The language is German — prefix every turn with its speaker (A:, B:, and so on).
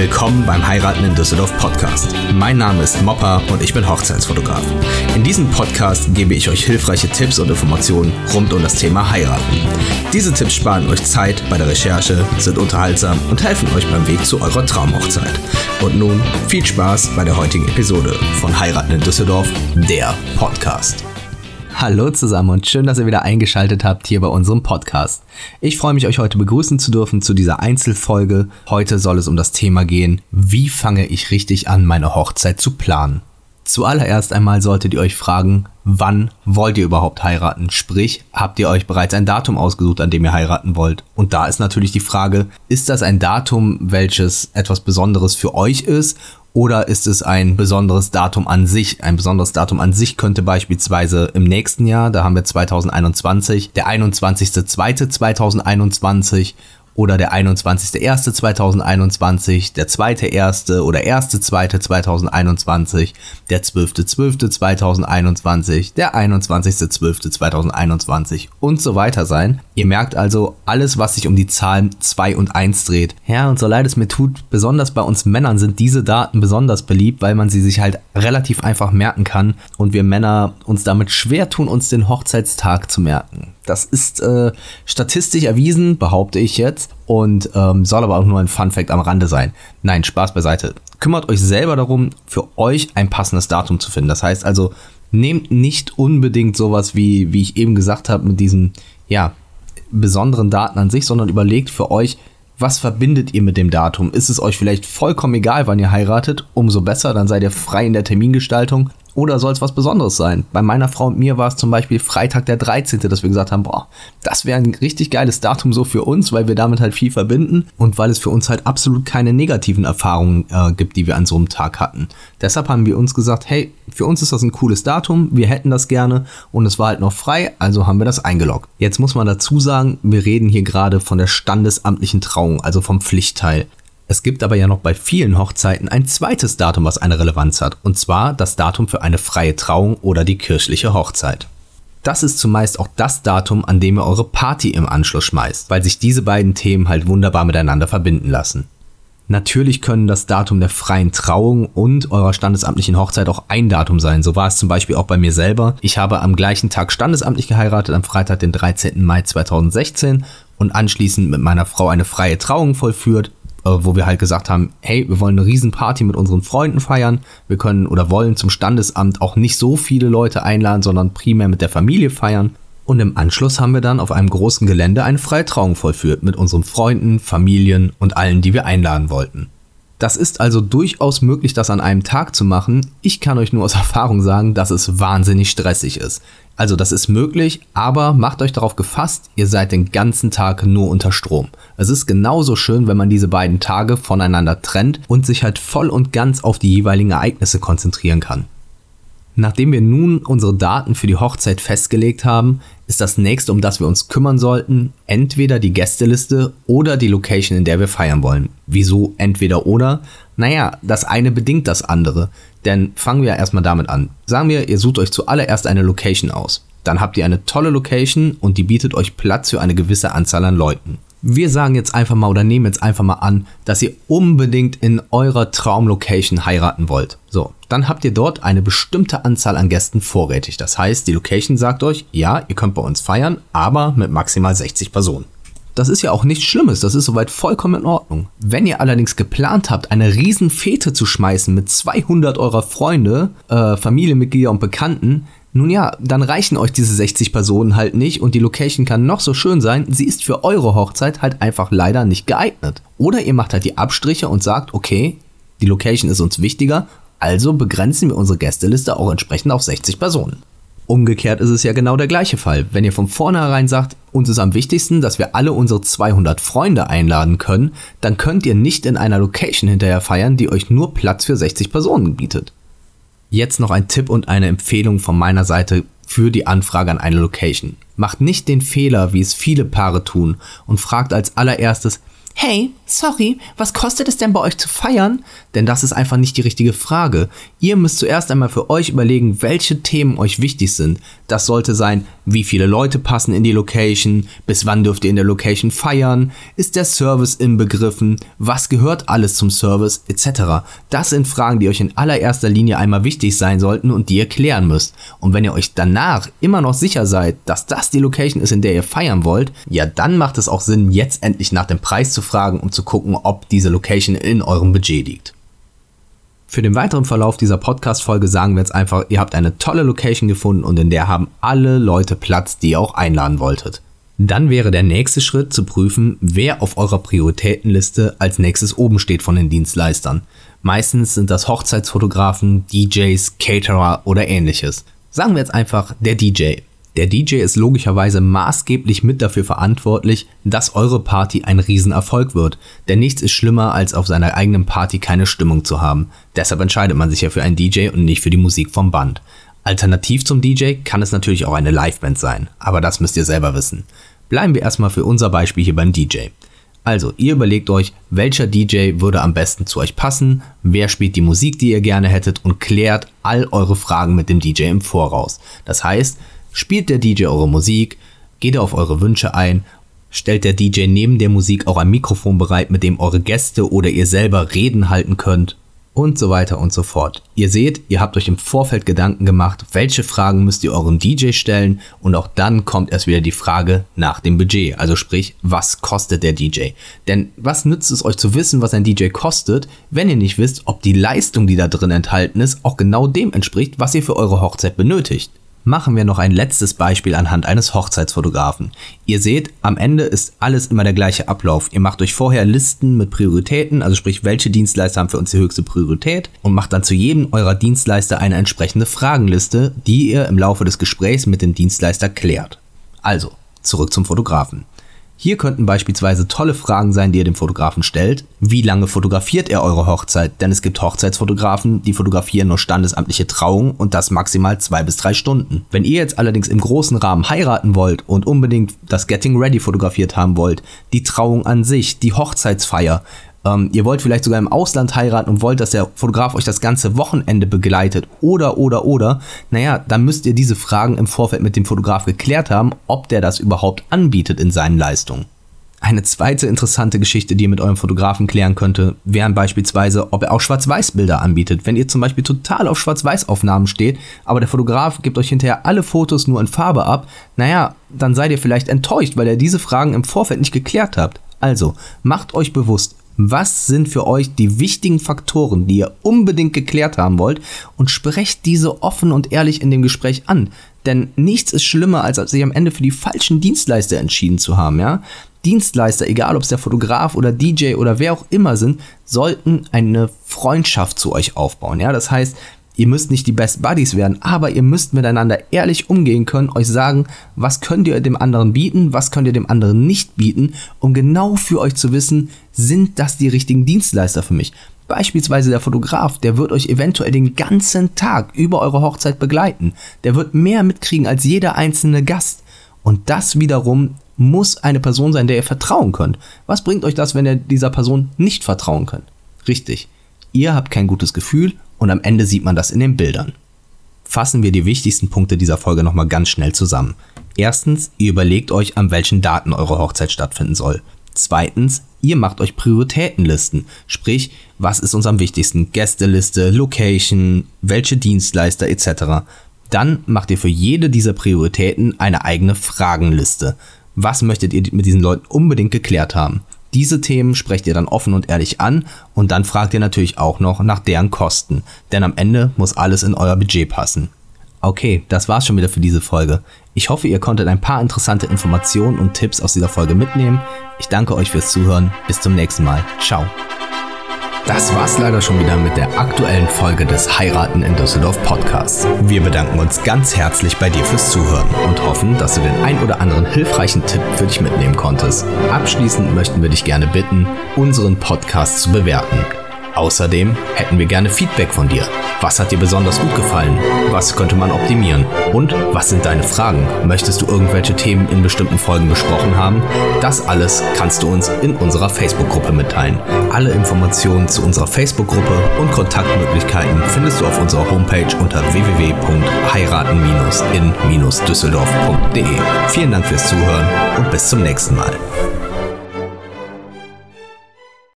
A: Willkommen beim Heiraten in Düsseldorf Podcast. Mein Name ist Mopper und ich bin Hochzeitsfotograf. In diesem Podcast gebe ich euch hilfreiche Tipps und Informationen rund um das Thema Heiraten. Diese Tipps sparen euch Zeit bei der Recherche, sind unterhaltsam und helfen euch beim Weg zu eurer Traumhochzeit. Und nun viel Spaß bei der heutigen Episode von Heiraten in Düsseldorf, der Podcast.
B: Hallo zusammen und schön, dass ihr wieder eingeschaltet habt hier bei unserem Podcast. Ich freue mich, euch heute begrüßen zu dürfen zu dieser Einzelfolge. Heute soll es um das Thema gehen, wie fange ich richtig an, meine Hochzeit zu planen. Zuallererst einmal solltet ihr euch fragen, wann wollt ihr überhaupt heiraten? Sprich, habt ihr euch bereits ein Datum ausgesucht, an dem ihr heiraten wollt? Und da ist natürlich die Frage, ist das ein Datum, welches etwas Besonderes für euch ist oder ist es ein besonderes Datum an sich? Ein besonderes Datum an sich könnte beispielsweise im nächsten Jahr, da haben wir 2021, der 21.02.2021 oder der 21.01.2021, der 2.1. oder 1.2.2021, der 12.12.2021, der 21.12.2021 und so weiter sein. Ihr merkt also, alles, was sich um die Zahlen 2 und 1 dreht. Ja, und so leid es mir tut, besonders bei uns Männern sind diese Daten besonders beliebt, weil man sie sich halt relativ einfach merken kann und wir Männer uns damit schwer tun, uns den Hochzeitstag zu merken. Das ist äh, statistisch erwiesen, behaupte ich jetzt, und ähm, soll aber auch nur ein Fun Fact am Rande sein. Nein, Spaß beiseite. Kümmert euch selber darum, für euch ein passendes Datum zu finden. Das heißt also, nehmt nicht unbedingt sowas wie, wie ich eben gesagt habe, mit diesen, ja, besonderen Daten an sich, sondern überlegt für euch, was verbindet ihr mit dem Datum? Ist es euch vielleicht vollkommen egal, wann ihr heiratet? Umso besser, dann seid ihr frei in der Termingestaltung. Oder soll es was Besonderes sein? Bei meiner Frau und mir war es zum Beispiel Freitag der 13., dass wir gesagt haben, boah, das wäre ein richtig geiles Datum so für uns, weil wir damit halt viel verbinden und weil es für uns halt absolut keine negativen Erfahrungen äh, gibt, die wir an so einem Tag hatten. Deshalb haben wir uns gesagt, hey, für uns ist das ein cooles Datum, wir hätten das gerne und es war halt noch frei, also haben wir das eingeloggt. Jetzt muss man dazu sagen, wir reden hier gerade von der standesamtlichen Trauung, also vom Pflichtteil. Es gibt aber ja noch bei vielen Hochzeiten ein zweites Datum, was eine Relevanz hat, und zwar das Datum für eine freie Trauung oder die kirchliche Hochzeit. Das ist zumeist auch das Datum, an dem ihr eure Party im Anschluss schmeißt, weil sich diese beiden Themen halt wunderbar miteinander verbinden lassen. Natürlich können das Datum der freien Trauung und eurer standesamtlichen Hochzeit auch ein Datum sein. So war es zum Beispiel auch bei mir selber. Ich habe am gleichen Tag standesamtlich geheiratet, am Freitag, den 13. Mai 2016 und anschließend mit meiner Frau eine freie Trauung vollführt wo wir halt gesagt haben, hey, wir wollen eine Riesenparty mit unseren Freunden feiern. Wir können oder wollen zum Standesamt auch nicht so viele Leute einladen, sondern primär mit der Familie feiern. Und im Anschluss haben wir dann auf einem großen Gelände eine Freitrauung vollführt mit unseren Freunden, Familien und allen, die wir einladen wollten. Das ist also durchaus möglich, das an einem Tag zu machen. Ich kann euch nur aus Erfahrung sagen, dass es wahnsinnig stressig ist. Also das ist möglich, aber macht euch darauf gefasst, ihr seid den ganzen Tag nur unter Strom. Es ist genauso schön, wenn man diese beiden Tage voneinander trennt und sich halt voll und ganz auf die jeweiligen Ereignisse konzentrieren kann. Nachdem wir nun unsere Daten für die Hochzeit festgelegt haben, ist das nächste, um das wir uns kümmern sollten, entweder die Gästeliste oder die Location, in der wir feiern wollen. Wieso entweder oder? Naja, das eine bedingt das andere. Denn fangen wir erstmal damit an. Sagen wir, ihr sucht euch zuallererst eine Location aus. Dann habt ihr eine tolle Location und die bietet euch Platz für eine gewisse Anzahl an Leuten wir sagen jetzt einfach mal oder nehmen jetzt einfach mal an, dass ihr unbedingt in eurer Traumlocation heiraten wollt. So, dann habt ihr dort eine bestimmte Anzahl an Gästen vorrätig. Das heißt, die Location sagt euch, ja, ihr könnt bei uns feiern, aber mit maximal 60 Personen. Das ist ja auch nichts Schlimmes, das ist soweit vollkommen in Ordnung. Wenn ihr allerdings geplant habt, eine riesen Fete zu schmeißen mit 200 eurer Freunde, äh, Familienmitglieder und Bekannten, nun ja, dann reichen euch diese 60 Personen halt nicht und die Location kann noch so schön sein, sie ist für eure Hochzeit halt einfach leider nicht geeignet. Oder ihr macht halt die Abstriche und sagt, okay, die Location ist uns wichtiger, also begrenzen wir unsere Gästeliste auch entsprechend auf 60 Personen. Umgekehrt ist es ja genau der gleiche Fall. Wenn ihr von vornherein sagt, uns ist am wichtigsten, dass wir alle unsere 200 Freunde einladen können, dann könnt ihr nicht in einer Location hinterher feiern, die euch nur Platz für 60 Personen bietet. Jetzt noch ein Tipp und eine Empfehlung von meiner Seite für die Anfrage an eine Location. Macht nicht den Fehler, wie es viele Paare tun, und fragt als allererstes, Hey, sorry, was kostet es denn bei euch zu feiern? Denn das ist einfach nicht die richtige Frage. Ihr müsst zuerst einmal für euch überlegen, welche Themen euch wichtig sind. Das sollte sein, Wie viele Leute passen in die Location? Bis wann dürft ihr in der Location feiern? Ist der Service inbegriffen? Was gehört alles zum Service? Etc. Das sind Fragen, die euch in allererster Linie einmal wichtig sein sollten und die ihr klären müsst. Und wenn ihr euch danach immer noch sicher seid, dass das die Location ist, in der ihr feiern wollt, ja, dann macht es auch Sinn, jetzt endlich nach dem Preis zu fragen, um zu gucken, ob diese Location in eurem Budget liegt. Für den weiteren Verlauf dieser Podcast-Folge sagen wir jetzt einfach, ihr habt eine tolle Location gefunden und in der haben alle Leute Platz, die ihr auch einladen wolltet. Dann wäre der nächste Schritt zu prüfen, wer auf eurer Prioritätenliste als nächstes oben steht von den Dienstleistern. Meistens sind das Hochzeitsfotografen, DJs, Caterer oder ähnliches. Sagen wir jetzt einfach der DJ. Der DJ ist logischerweise maßgeblich mit dafür verantwortlich, dass eure Party ein Riesenerfolg wird. Denn nichts ist schlimmer, als auf seiner eigenen Party keine Stimmung zu haben. Deshalb entscheidet man sich ja für einen DJ und nicht für die Musik vom Band. Alternativ zum DJ kann es natürlich auch eine Liveband sein, aber das müsst ihr selber wissen. Bleiben wir erstmal für unser Beispiel hier beim DJ. Also, ihr überlegt euch, welcher DJ würde am besten zu euch passen, wer spielt die Musik, die ihr gerne hättet und klärt all eure Fragen mit dem DJ im Voraus. Das heißt, Spielt der DJ eure Musik? Geht er auf eure Wünsche ein? Stellt der DJ neben der Musik auch ein Mikrofon bereit, mit dem eure Gäste oder ihr selber Reden halten könnt? Und so weiter und so fort. Ihr seht, ihr habt euch im Vorfeld Gedanken gemacht, welche Fragen müsst ihr eurem DJ stellen und auch dann kommt erst wieder die Frage nach dem Budget. Also sprich, was kostet der DJ? Denn was nützt es euch zu wissen, was ein DJ kostet, wenn ihr nicht wisst, ob die Leistung, die da drin enthalten ist, auch genau dem entspricht, was ihr für eure Hochzeit benötigt? Machen wir noch ein letztes Beispiel anhand eines Hochzeitsfotografen. Ihr seht, am Ende ist alles immer der gleiche Ablauf. Ihr macht euch vorher Listen mit Prioritäten, also sprich, welche Dienstleister haben für uns die höchste Priorität und macht dann zu jedem eurer Dienstleister eine entsprechende Fragenliste, die ihr im Laufe des Gesprächs mit dem Dienstleister klärt. Also, zurück zum Fotografen. Hier könnten beispielsweise tolle Fragen sein, die ihr dem Fotografen stellt. Wie lange fotografiert er eure Hochzeit? Denn es gibt Hochzeitsfotografen, die fotografieren nur standesamtliche Trauungen und das maximal zwei bis drei Stunden. Wenn ihr jetzt allerdings im großen Rahmen heiraten wollt und unbedingt das Getting Ready fotografiert haben wollt, die Trauung an sich, die Hochzeitsfeier, ähm, ihr wollt vielleicht sogar im Ausland heiraten und wollt, dass der Fotograf euch das ganze Wochenende begleitet oder, oder, oder, naja, dann müsst ihr diese Fragen im Vorfeld mit dem Fotograf geklärt haben, ob der das überhaupt anbietet in seinen Leistungen. Eine zweite interessante Geschichte, die ihr mit eurem Fotografen klären könnte, wären beispielsweise, ob er auch Schwarz-Weiß-Bilder anbietet. Wenn ihr zum Beispiel total auf Schwarz-Weiß-Aufnahmen steht, aber der Fotograf gibt euch hinterher alle Fotos nur in Farbe ab, naja, dann seid ihr vielleicht enttäuscht, weil ihr diese Fragen im Vorfeld nicht geklärt habt. Also, macht euch bewusst, was sind für euch die wichtigen Faktoren, die ihr unbedingt geklärt haben wollt und sprecht diese offen und ehrlich in dem Gespräch an. Denn nichts ist schlimmer, als sich am Ende für die falschen Dienstleister entschieden zu haben, ja? Dienstleister, egal ob es der Fotograf oder DJ oder wer auch immer sind, sollten eine Freundschaft zu euch aufbauen. Ja, das heißt, Ihr müsst nicht die Best Buddies werden, aber ihr müsst miteinander ehrlich umgehen können, euch sagen, was könnt ihr dem anderen bieten, was könnt ihr dem anderen nicht bieten, um genau für euch zu wissen, sind das die richtigen Dienstleister für mich. Beispielsweise der Fotograf, der wird euch eventuell den ganzen Tag über eure Hochzeit begleiten. Der wird mehr mitkriegen als jeder einzelne Gast. Und das wiederum muss eine Person sein, der ihr vertrauen könnt. Was bringt euch das, wenn ihr dieser Person nicht vertrauen könnt? Richtig. Ihr habt kein gutes Gefühl und am Ende sieht man das in den Bildern. Fassen wir die wichtigsten Punkte dieser Folge nochmal ganz schnell zusammen. Erstens, ihr überlegt euch, an welchen Daten eure Hochzeit stattfinden soll. Zweitens, ihr macht euch Prioritätenlisten, sprich, was ist uns am wichtigsten? Gästeliste, Location, welche Dienstleister etc. Dann macht ihr für jede dieser Prioritäten eine eigene Fragenliste. Was möchtet ihr mit diesen Leuten unbedingt geklärt haben? Diese Themen sprecht ihr dann offen und ehrlich an und dann fragt ihr natürlich auch noch nach deren Kosten, denn am Ende muss alles in euer Budget passen. Okay, das war's schon wieder für diese Folge. Ich hoffe, ihr konntet ein paar interessante Informationen und Tipps aus dieser Folge mitnehmen. Ich danke euch fürs Zuhören. Bis zum nächsten Mal. Ciao. Das war's leider schon wieder mit der aktuellen Folge des Heiraten in Düsseldorf Podcasts. Wir bedanken uns ganz herzlich bei dir fürs Zuhören und hoffen, dass du den ein oder anderen hilfreichen Tipp für dich mitnehmen konntest. Abschließend möchten wir dich gerne bitten, unseren Podcast zu bewerten.
A: Außerdem hätten wir gerne Feedback von dir. Was hat dir besonders gut gefallen? Was könnte man optimieren? Und was sind deine Fragen? Möchtest du irgendwelche Themen in bestimmten Folgen besprochen haben? Das alles kannst du uns in unserer Facebook-Gruppe mitteilen. Alle Informationen zu unserer Facebook-Gruppe und Kontaktmöglichkeiten findest du auf unserer Homepage unter www.heiraten-in-düsseldorf.de. Vielen Dank fürs Zuhören und bis zum nächsten Mal.